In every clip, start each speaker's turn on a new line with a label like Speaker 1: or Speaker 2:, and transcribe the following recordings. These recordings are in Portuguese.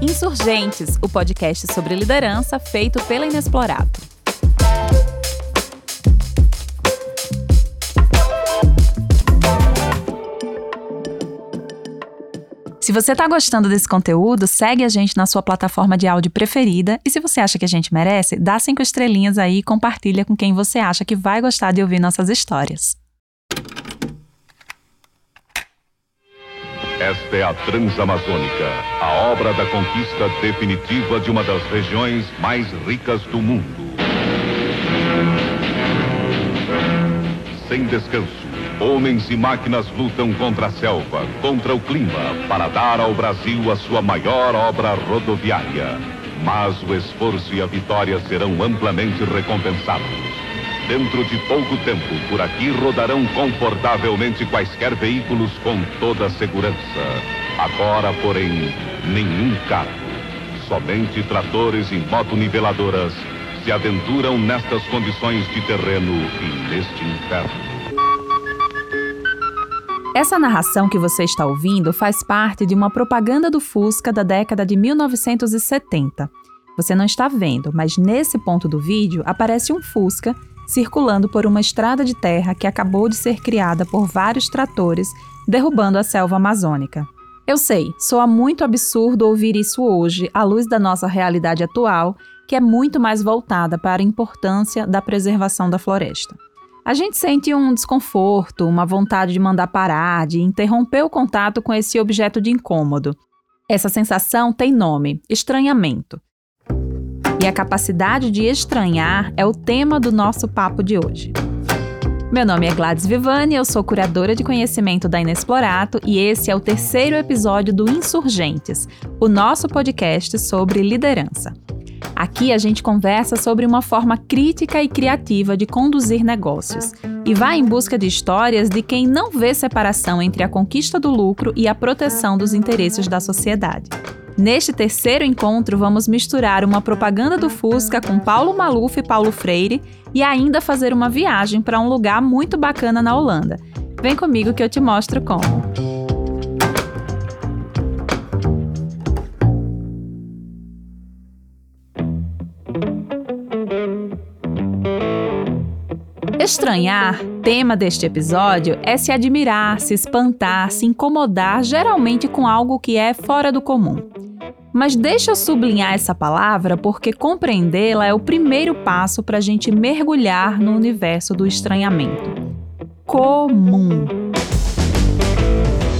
Speaker 1: Insurgentes, o podcast sobre liderança feito pela Inexplorado. Se você está gostando desse conteúdo, segue a gente na sua plataforma de áudio preferida e se você acha que a gente merece, dá cinco estrelinhas aí e compartilha com quem você acha que vai gostar de ouvir nossas histórias.
Speaker 2: Esta é a Transamazônica, a obra da conquista definitiva de uma das regiões mais ricas do mundo. Sem descanso, homens e máquinas lutam contra a selva, contra o clima, para dar ao Brasil a sua maior obra rodoviária. Mas o esforço e a vitória serão amplamente recompensados. Dentro de pouco tempo, por aqui rodarão confortavelmente quaisquer veículos com toda a segurança. Agora, porém, nenhum carro. Somente tratores e motoniveladoras se aventuram nestas condições de terreno e neste inferno.
Speaker 1: Essa narração que você está ouvindo faz parte de uma propaganda do Fusca da década de 1970. Você não está vendo, mas nesse ponto do vídeo aparece um Fusca circulando por uma estrada de terra que acabou de ser criada por vários tratores, derrubando a selva amazônica. Eu sei, soa muito absurdo ouvir isso hoje, à luz da nossa realidade atual, que é muito mais voltada para a importância da preservação da floresta. A gente sente um desconforto, uma vontade de mandar parar, de interromper o contato com esse objeto de incômodo. Essa sensação tem nome: estranhamento. E a capacidade de estranhar é o tema do nosso papo de hoje. Meu nome é Gladys Vivani, eu sou curadora de conhecimento da Inexplorato e esse é o terceiro episódio do Insurgentes, o nosso podcast sobre liderança. Aqui a gente conversa sobre uma forma crítica e criativa de conduzir negócios e vai em busca de histórias de quem não vê separação entre a conquista do lucro e a proteção dos interesses da sociedade. Neste terceiro encontro, vamos misturar uma propaganda do Fusca com Paulo Maluf e Paulo Freire e ainda fazer uma viagem para um lugar muito bacana na Holanda. Vem comigo que eu te mostro como. Estranhar, tema deste episódio, é se admirar, se espantar, se incomodar, geralmente com algo que é fora do comum. Mas deixa eu sublinhar essa palavra porque compreendê-la é o primeiro passo para a gente mergulhar no universo do estranhamento. Comum.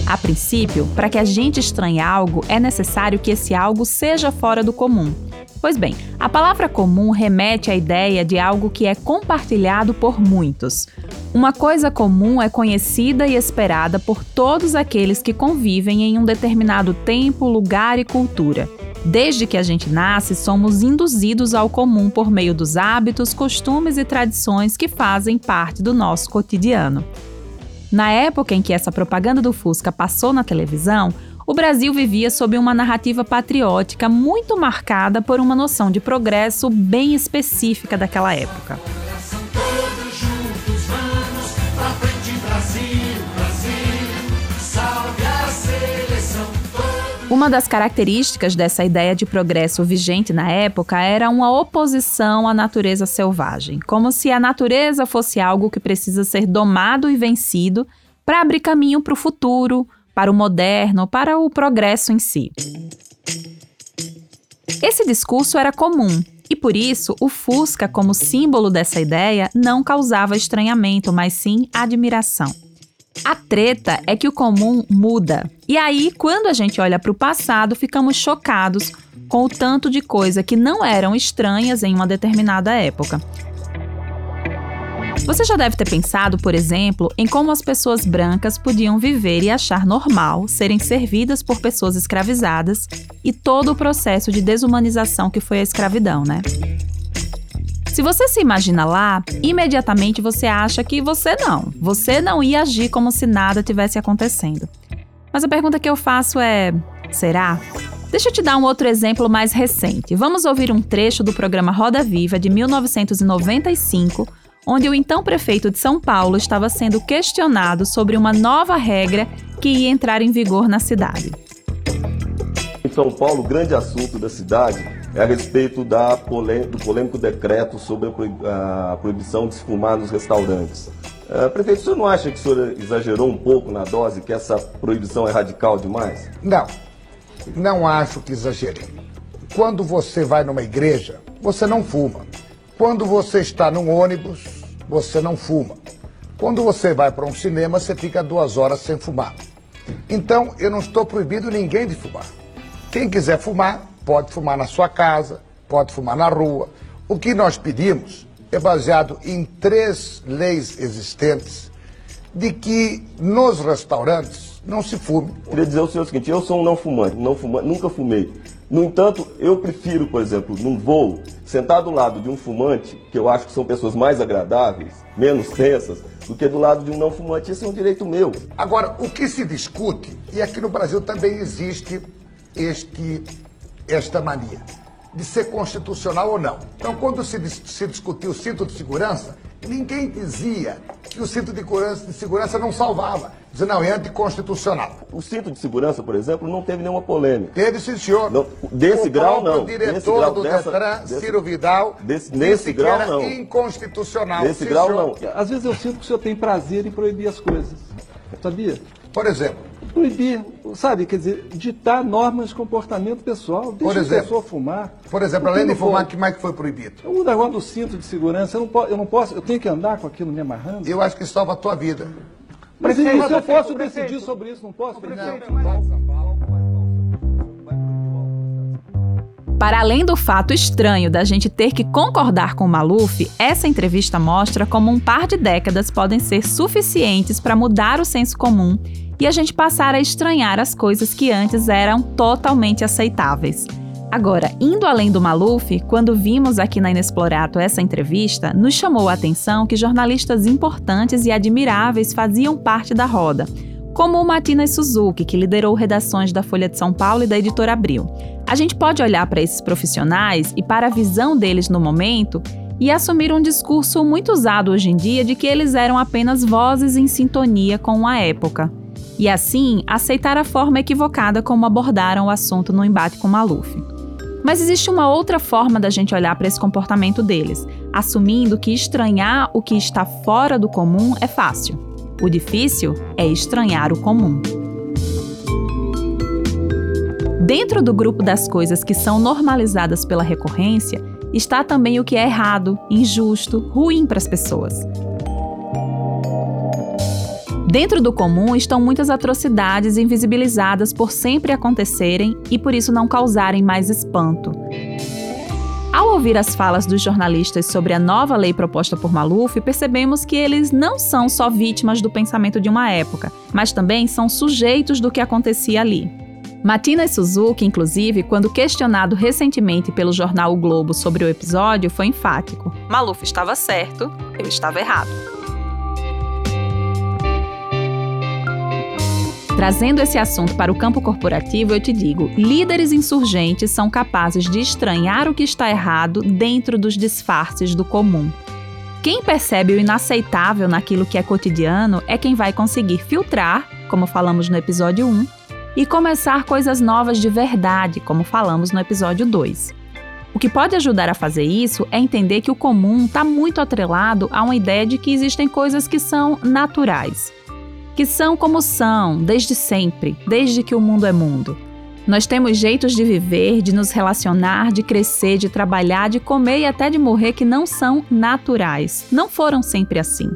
Speaker 1: A princípio, para que a gente estranhe algo, é necessário que esse algo seja fora do comum. Pois bem, a palavra comum remete à ideia de algo que é compartilhado por muitos. Uma coisa comum é conhecida e esperada por todos aqueles que convivem em um determinado tempo, lugar e cultura. Desde que a gente nasce, somos induzidos ao comum por meio dos hábitos, costumes e tradições que fazem parte do nosso cotidiano. Na época em que essa propaganda do Fusca passou na televisão, o Brasil vivia sob uma narrativa patriótica muito marcada por uma noção de progresso bem específica daquela época. Uma das características dessa ideia de progresso vigente na época era uma oposição à natureza selvagem, como se a natureza fosse algo que precisa ser domado e vencido para abrir caminho para o futuro, para o moderno, para o progresso em si. Esse discurso era comum e por isso o Fusca, como símbolo dessa ideia, não causava estranhamento, mas sim admiração. A treta é que o comum muda. E aí, quando a gente olha para o passado, ficamos chocados com o tanto de coisa que não eram estranhas em uma determinada época. Você já deve ter pensado, por exemplo, em como as pessoas brancas podiam viver e achar normal serem servidas por pessoas escravizadas e todo o processo de desumanização que foi a escravidão, né? Se você se imagina lá, imediatamente você acha que você não. Você não ia agir como se nada tivesse acontecendo. Mas a pergunta que eu faço é: será? Deixa eu te dar um outro exemplo mais recente. Vamos ouvir um trecho do programa Roda Viva de 1995, onde o então prefeito de São Paulo estava sendo questionado sobre uma nova regra que ia entrar em vigor na cidade.
Speaker 3: Em São Paulo, o grande assunto da cidade é a respeito da do polêmico decreto sobre a proibição de se fumar nos restaurantes. Uh, prefeito, o senhor não acha que o senhor exagerou um pouco na dose, que essa proibição é radical demais?
Speaker 4: Não, não acho que exagerei. Quando você vai numa igreja, você não fuma. Quando você está num ônibus, você não fuma. Quando você vai para um cinema, você fica duas horas sem fumar. Então, eu não estou proibindo ninguém de fumar. Quem quiser fumar, pode fumar na sua casa, pode fumar na rua. O que nós pedimos é baseado em três leis existentes de que nos restaurantes não se fume.
Speaker 3: Queria dizer ao senhor o seguinte, eu sou um não fumante, não fumante, nunca fumei. No entanto, eu prefiro, por exemplo, num voo, sentar do lado de um fumante, que eu acho que são pessoas mais agradáveis, menos tensas, do que do lado de um não fumante. Isso é um direito meu.
Speaker 4: Agora, o que se discute, e aqui no Brasil também existe este, esta mania, de ser constitucional ou não. Então, quando se, se discutiu o cinto de segurança, ninguém dizia que o cinto de, de segurança não salvava. Dizia, não, é anticonstitucional.
Speaker 3: O cinto de segurança, por exemplo, não teve nenhuma polêmica.
Speaker 4: Teve, sim, senhor.
Speaker 3: Não, desse
Speaker 4: o
Speaker 3: grau, não.
Speaker 4: O diretor
Speaker 3: desse grau,
Speaker 4: do
Speaker 3: dessa,
Speaker 4: Detran,
Speaker 3: desse,
Speaker 4: Ciro Vidal,
Speaker 3: desse, nesse grau,
Speaker 4: era
Speaker 3: não.
Speaker 4: inconstitucional.
Speaker 3: Nesse grau,
Speaker 4: senhor.
Speaker 3: não.
Speaker 5: Às vezes eu sinto que o senhor tem prazer em proibir as coisas. Sabia?
Speaker 4: Por exemplo,
Speaker 5: proibir, sabe, quer dizer, ditar normas de comportamento pessoal, deixa
Speaker 4: Por exemplo,
Speaker 5: a pessoa fumar.
Speaker 4: Por exemplo, além de fumar, o que mais que foi proibido?
Speaker 5: O negócio do cinto de segurança, eu não, posso, eu não posso, eu tenho que andar com aquilo me amarrando.
Speaker 4: Eu acho que salva a tua vida.
Speaker 5: Mas
Speaker 4: Prefeito,
Speaker 5: isso eu posso
Speaker 4: prefeito.
Speaker 5: decidir sobre isso, não posso?
Speaker 1: Para além do fato estranho da gente ter que concordar com o Maluf, essa entrevista mostra como um par de décadas podem ser suficientes para mudar o senso comum e a gente passar a estranhar as coisas que antes eram totalmente aceitáveis. Agora, indo além do Maluf, quando vimos aqui na Inexplorato essa entrevista, nos chamou a atenção que jornalistas importantes e admiráveis faziam parte da roda, como o Matina Suzuki, que liderou redações da Folha de São Paulo e da Editora Abril. A gente pode olhar para esses profissionais e para a visão deles no momento e assumir um discurso muito usado hoje em dia de que eles eram apenas vozes em sintonia com a época. E assim, aceitar a forma equivocada como abordaram o assunto no embate com Maluf. Mas existe uma outra forma da gente olhar para esse comportamento deles, assumindo que estranhar o que está fora do comum é fácil. O difícil é estranhar o comum. Dentro do grupo das coisas que são normalizadas pela recorrência, está também o que é errado, injusto, ruim para as pessoas. Dentro do comum estão muitas atrocidades invisibilizadas por sempre acontecerem e por isso não causarem mais espanto. Ao ouvir as falas dos jornalistas sobre a nova lei proposta por Maluf, percebemos que eles não são só vítimas do pensamento de uma época, mas também são sujeitos do que acontecia ali. Matina Suzuki, inclusive, quando questionado recentemente pelo jornal O Globo sobre o episódio, foi enfático. Maluf estava certo, eu estava errado. Trazendo esse assunto para o campo corporativo, eu te digo: líderes insurgentes são capazes de estranhar o que está errado dentro dos disfarces do comum. Quem percebe o inaceitável naquilo que é cotidiano é quem vai conseguir filtrar, como falamos no episódio 1, e começar coisas novas de verdade, como falamos no episódio 2. O que pode ajudar a fazer isso é entender que o comum está muito atrelado a uma ideia de que existem coisas que são naturais, que são como são desde sempre, desde que o mundo é mundo. Nós temos jeitos de viver, de nos relacionar, de crescer, de trabalhar, de comer e até de morrer que não são naturais. Não foram sempre assim.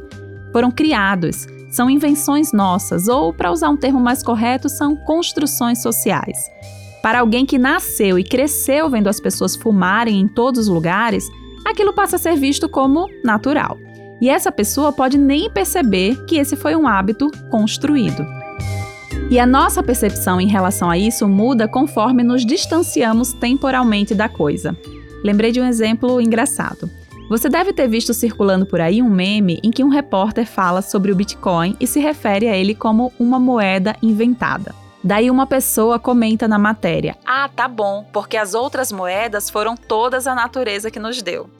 Speaker 1: Foram criados são invenções nossas, ou, para usar um termo mais correto, são construções sociais. Para alguém que nasceu e cresceu vendo as pessoas fumarem em todos os lugares, aquilo passa a ser visto como natural. E essa pessoa pode nem perceber que esse foi um hábito construído. E a nossa percepção em relação a isso muda conforme nos distanciamos temporalmente da coisa. Lembrei de um exemplo engraçado. Você deve ter visto circulando por aí um meme em que um repórter fala sobre o Bitcoin e se refere a ele como uma moeda inventada. Daí uma pessoa comenta na matéria: Ah, tá bom, porque as outras moedas foram todas a natureza que nos deu.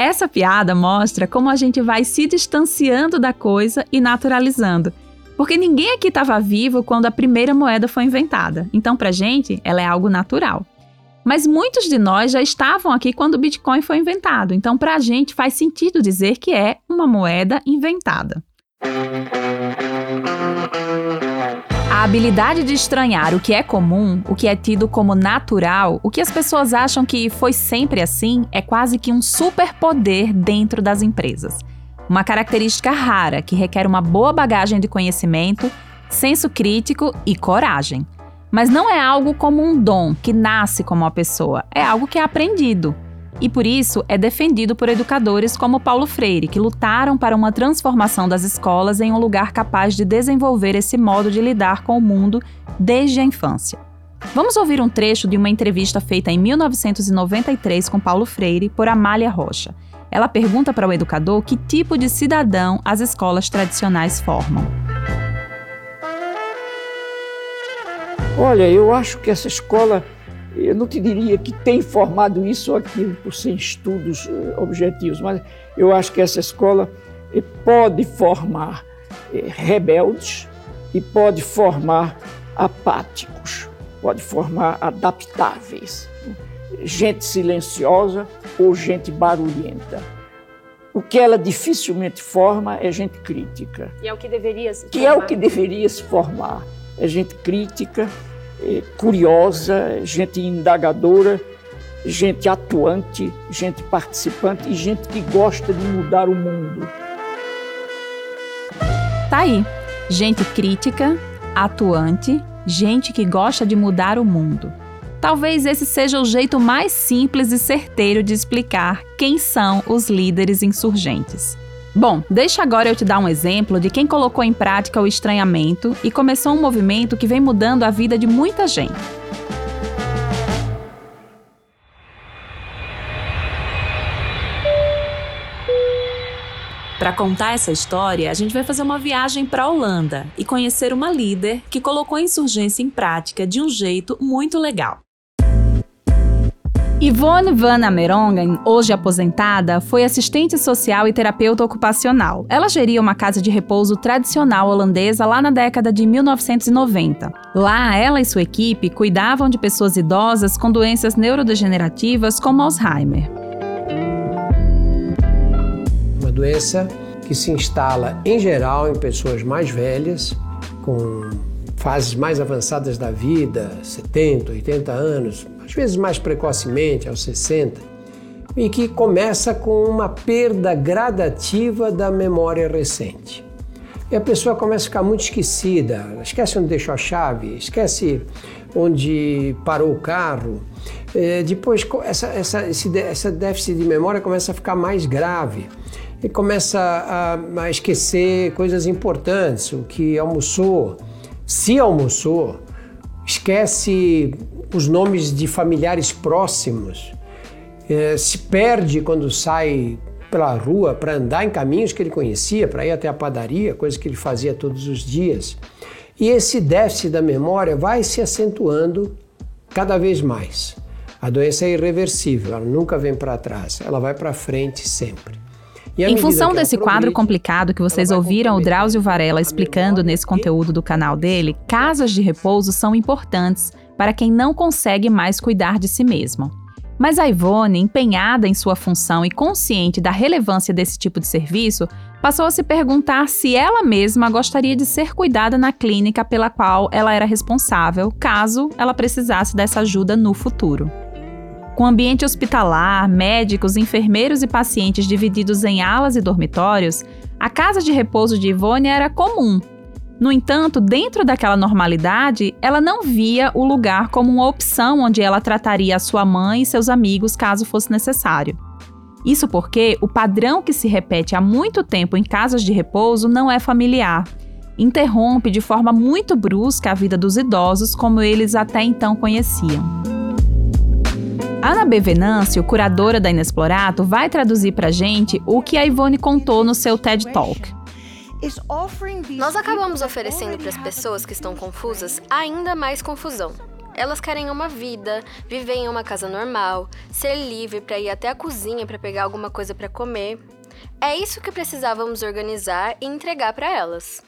Speaker 1: Essa piada mostra como a gente vai se distanciando da coisa e naturalizando. Porque ninguém aqui estava vivo quando a primeira moeda foi inventada. Então, pra gente, ela é algo natural. Mas muitos de nós já estavam aqui quando o Bitcoin foi inventado. Então, pra gente, faz sentido dizer que é uma moeda inventada. A habilidade de estranhar o que é comum, o que é tido como natural, o que as pessoas acham que foi sempre assim, é quase que um superpoder dentro das empresas. Uma característica rara que requer uma boa bagagem de conhecimento, senso crítico e coragem. Mas não é algo como um dom que nasce como uma pessoa, é algo que é aprendido e por isso é defendido por educadores como Paulo Freire, que lutaram para uma transformação das escolas em um lugar capaz de desenvolver esse modo de lidar com o mundo desde a infância. Vamos ouvir um trecho de uma entrevista feita em 1993 com Paulo Freire por Amália Rocha. Ela pergunta para o educador que tipo de cidadão as escolas tradicionais formam.
Speaker 6: Olha, eu acho que essa escola eu não te diria que tem formado isso ou aquilo por sem estudos eh, objetivos, mas eu acho que essa escola eh, pode formar eh, rebeldes e pode formar apáticos, pode formar adaptáveis, gente silenciosa ou gente barulhenta. O que ela dificilmente forma é gente crítica.
Speaker 7: E é o que deveria se formar.
Speaker 6: Que é o que deveria se formar. É gente crítica, curiosa, gente indagadora, gente atuante, gente participante e gente que gosta de mudar o mundo.
Speaker 1: Tá aí. Gente crítica, atuante, gente que gosta de mudar o mundo. Talvez esse seja o jeito mais simples e certeiro de explicar quem são os líderes insurgentes. Bom, deixa agora eu te dar um exemplo de quem colocou em prática o estranhamento e começou um movimento que vem mudando a vida de muita gente. Para contar essa história, a gente vai fazer uma viagem para a Holanda e conhecer uma líder que colocou a insurgência em prática de um jeito muito legal. Yvonne van Amerongen, hoje aposentada, foi assistente social e terapeuta ocupacional. Ela geria uma casa de repouso tradicional holandesa lá na década de 1990. Lá, ela e sua equipe cuidavam de pessoas idosas com doenças neurodegenerativas como Alzheimer.
Speaker 8: Uma doença que se instala em geral em pessoas mais velhas, com fases mais avançadas da vida, 70, 80 anos, às vezes mais precocemente, aos 60, e que começa com uma perda gradativa da memória recente. E a pessoa começa a ficar muito esquecida, esquece onde deixou a chave, esquece onde parou o carro. É, depois, essa, essa, esse, essa déficit de memória começa a ficar mais grave e começa a, a esquecer coisas importantes, o que almoçou, se almoçou, esquece os nomes de familiares próximos, é, se perde quando sai pela rua para andar em caminhos que ele conhecia, para ir até a padaria, coisa que ele fazia todos os dias. E esse déficit da memória vai se acentuando cada vez mais. A doença é irreversível, ela nunca vem para trás, ela vai para frente sempre.
Speaker 1: Em função desse quadro complicado que vocês ouviram o Drauzio Varela explicando nesse conteúdo do canal dele, casas de repouso são importantes para quem não consegue mais cuidar de si mesmo. Mas a Ivone, empenhada em sua função e consciente da relevância desse tipo de serviço, passou a se perguntar se ela mesma gostaria de ser cuidada na clínica pela qual ela era responsável, caso ela precisasse dessa ajuda no futuro. Com ambiente hospitalar, médicos, enfermeiros e pacientes divididos em alas e dormitórios, a casa de repouso de Ivone era comum. No entanto, dentro daquela normalidade, ela não via o lugar como uma opção onde ela trataria a sua mãe e seus amigos caso fosse necessário. Isso porque o padrão que se repete há muito tempo em casas de repouso não é familiar. Interrompe de forma muito brusca a vida dos idosos como eles até então conheciam. Ana B. Venâncio, curadora da Inexplorato, vai traduzir pra gente o que a Ivone contou no seu TED Talk.
Speaker 7: Nós acabamos oferecendo para as pessoas que estão confusas ainda mais confusão. Elas querem uma vida, viver em uma casa normal, ser livre para ir até a cozinha para pegar alguma coisa para comer. É isso que precisávamos organizar e entregar para elas.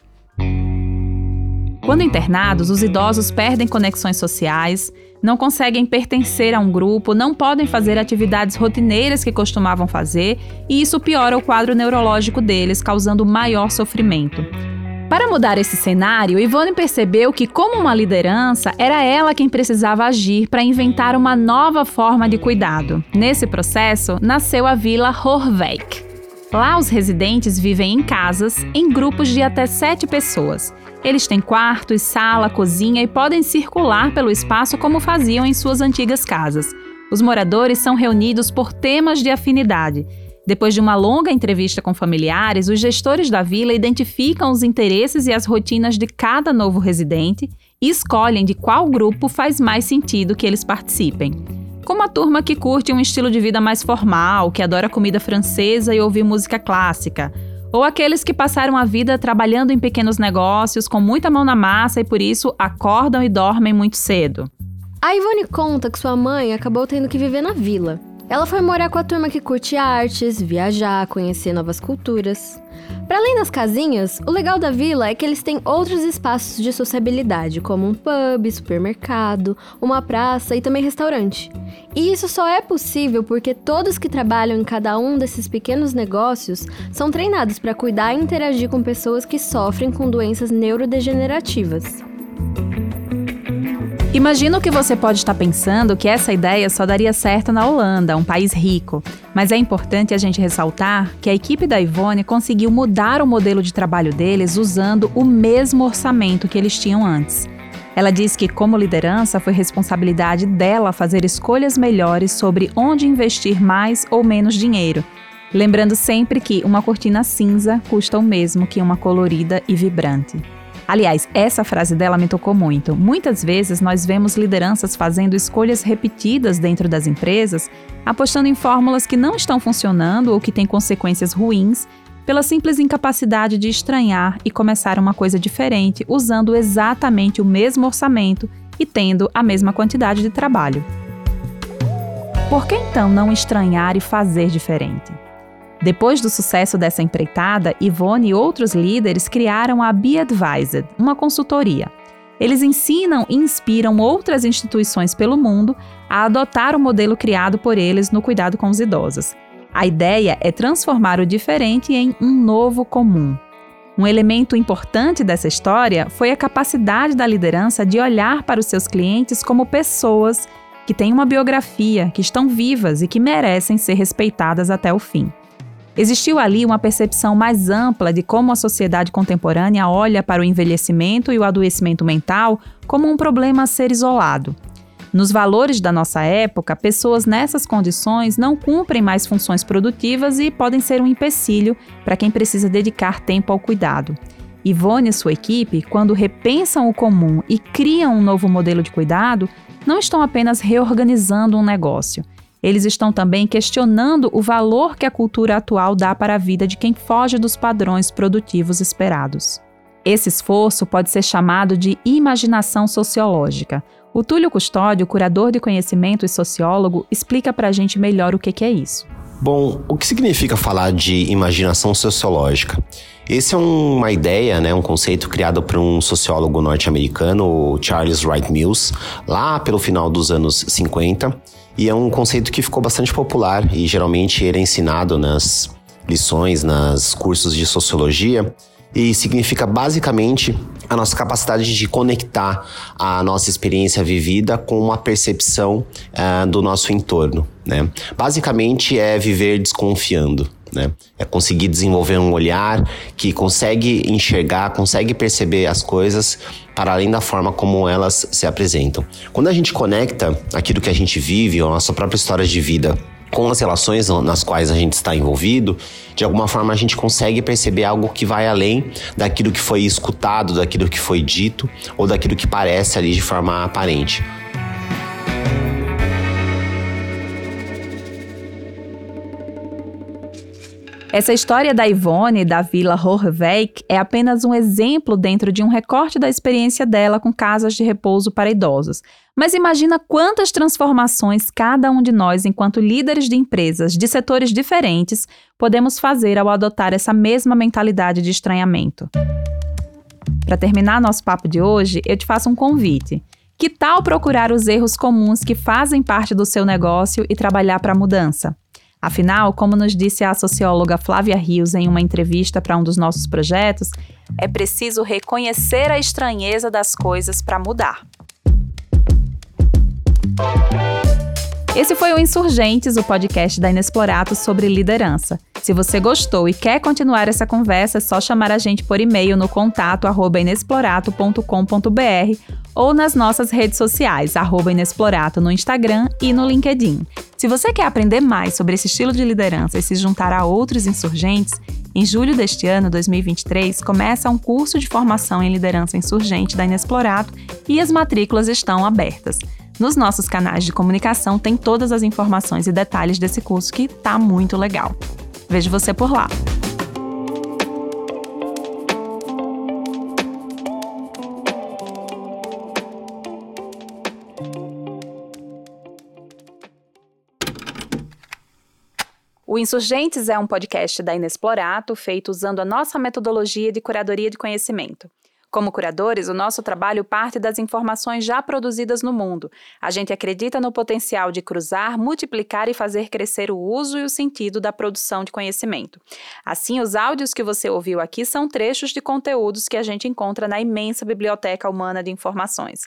Speaker 1: Quando internados, os idosos perdem conexões sociais, não conseguem pertencer a um grupo, não podem fazer atividades rotineiras que costumavam fazer, e isso piora o quadro neurológico deles, causando maior sofrimento. Para mudar esse cenário, Ivone percebeu que, como uma liderança, era ela quem precisava agir para inventar uma nova forma de cuidado. Nesse processo, nasceu a Vila Horwijk. Lá, os residentes vivem em casas, em grupos de até sete pessoas. Eles têm quartos, sala, cozinha e podem circular pelo espaço como faziam em suas antigas casas. Os moradores são reunidos por temas de afinidade depois de uma longa entrevista com familiares, os gestores da vila identificam os interesses e as rotinas de cada novo residente e escolhem de qual grupo faz mais sentido que eles participem. Como a turma que curte um estilo de vida mais formal, que adora comida francesa e ouvir música clássica, ou aqueles que passaram a vida trabalhando em pequenos negócios com muita mão na massa e por isso acordam e dormem muito cedo.
Speaker 7: A Ivone conta que sua mãe acabou tendo que viver na vila ela foi morar com a turma que curte artes, viajar, conhecer novas culturas. Para além das casinhas, o legal da vila é que eles têm outros espaços de sociabilidade, como um pub, supermercado, uma praça e também restaurante. E isso só é possível porque todos que trabalham em cada um desses pequenos negócios são treinados para cuidar e interagir com pessoas que sofrem com doenças neurodegenerativas.
Speaker 1: Imagino que você pode estar pensando que essa ideia só daria certo na Holanda, um país rico. Mas é importante a gente ressaltar que a equipe da Ivone conseguiu mudar o modelo de trabalho deles usando o mesmo orçamento que eles tinham antes. Ela diz que, como liderança, foi responsabilidade dela fazer escolhas melhores sobre onde investir mais ou menos dinheiro. Lembrando sempre que uma cortina cinza custa o mesmo que uma colorida e vibrante. Aliás, essa frase dela me tocou muito. Muitas vezes nós vemos lideranças fazendo escolhas repetidas dentro das empresas, apostando em fórmulas que não estão funcionando ou que têm consequências ruins, pela simples incapacidade de estranhar e começar uma coisa diferente, usando exatamente o mesmo orçamento e tendo a mesma quantidade de trabalho. Por que então não estranhar e fazer diferente? Depois do sucesso dessa empreitada, Ivone e outros líderes criaram a Be Advised, uma consultoria. Eles ensinam e inspiram outras instituições pelo mundo a adotar o modelo criado por eles no cuidado com os idosos. A ideia é transformar o diferente em um novo comum. Um elemento importante dessa história foi a capacidade da liderança de olhar para os seus clientes como pessoas que têm uma biografia, que estão vivas e que merecem ser respeitadas até o fim. Existiu ali uma percepção mais ampla de como a sociedade contemporânea olha para o envelhecimento e o adoecimento mental como um problema a ser isolado. Nos valores da nossa época, pessoas nessas condições não cumprem mais funções produtivas e podem ser um empecilho para quem precisa dedicar tempo ao cuidado. Ivone e sua equipe, quando repensam o comum e criam um novo modelo de cuidado, não estão apenas reorganizando um negócio, eles estão também questionando o valor que a cultura atual dá para a vida de quem foge dos padrões produtivos esperados. Esse esforço pode ser chamado de imaginação sociológica. O Túlio Custódio, curador de conhecimento e sociólogo, explica para a gente melhor o que é isso.
Speaker 9: Bom, o que significa falar de imaginação sociológica? Esse é uma ideia, né, um conceito criado por um sociólogo norte-americano, Charles Wright Mills, lá pelo final dos anos 50 e é um conceito que ficou bastante popular e geralmente era ensinado nas lições, nas cursos de sociologia e significa basicamente a nossa capacidade de conectar a nossa experiência vivida com uma percepção uh, do nosso entorno. Né? Basicamente é viver desconfiando. Né? É conseguir desenvolver um olhar que consegue enxergar, consegue perceber as coisas para além da forma como elas se apresentam. Quando a gente conecta aquilo que a gente vive, a nossa própria história de vida, com as relações nas quais a gente está envolvido, de alguma forma a gente consegue perceber algo que vai além daquilo que foi escutado, daquilo que foi dito ou daquilo que parece ali de forma aparente.
Speaker 1: Essa história da Ivone da Vila Horveik é apenas um exemplo dentro de um recorte da experiência dela com casas de repouso para idosos. Mas imagina quantas transformações cada um de nós, enquanto líderes de empresas de setores diferentes, podemos fazer ao adotar essa mesma mentalidade de estranhamento. Para terminar nosso papo de hoje, eu te faço um convite. Que tal procurar os erros comuns que fazem parte do seu negócio e trabalhar para a mudança? Afinal, como nos disse a socióloga Flávia Rios em uma entrevista para um dos nossos projetos, é preciso reconhecer a estranheza das coisas para mudar. Esse foi o Insurgentes, o podcast da Inexplorato sobre liderança. Se você gostou e quer continuar essa conversa, é só chamar a gente por e-mail no contato inexplorato.com.br ou nas nossas redes sociais, Inexplorato no Instagram e no LinkedIn. Se você quer aprender mais sobre esse estilo de liderança e se juntar a outros insurgentes, em julho deste ano, 2023, começa um curso de formação em liderança insurgente da Inexplorato e as matrículas estão abertas. Nos nossos canais de comunicação tem todas as informações e detalhes desse curso que tá muito legal. Vejo você por lá. O Insurgentes é um podcast da Inexplorato feito usando a nossa metodologia de curadoria de conhecimento. Como curadores, o nosso trabalho parte das informações já produzidas no mundo. A gente acredita no potencial de cruzar, multiplicar e fazer crescer o uso e o sentido da produção de conhecimento. Assim, os áudios que você ouviu aqui são trechos de conteúdos que a gente encontra na imensa biblioteca humana de informações.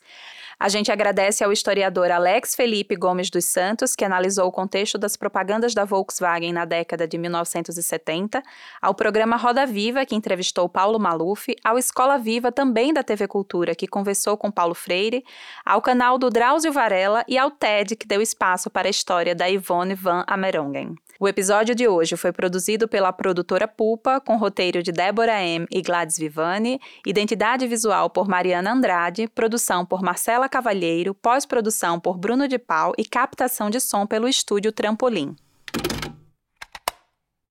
Speaker 1: A gente agradece ao historiador Alex Felipe Gomes dos Santos, que analisou o contexto das propagandas da Volkswagen na década de 1970, ao programa Roda Viva, que entrevistou Paulo Maluf, ao Escola Viva, também da TV Cultura, que conversou com Paulo Freire, ao canal do Drauzio Varela e ao TED, que deu espaço para a história da Yvonne van Amerongen. O episódio de hoje foi produzido pela produtora Pupa, com roteiro de Débora M. e Gladys Vivani, identidade visual por Mariana Andrade, produção por Marcela Cavalheiro, pós-produção por Bruno de Pau e captação de som pelo estúdio Trampolim.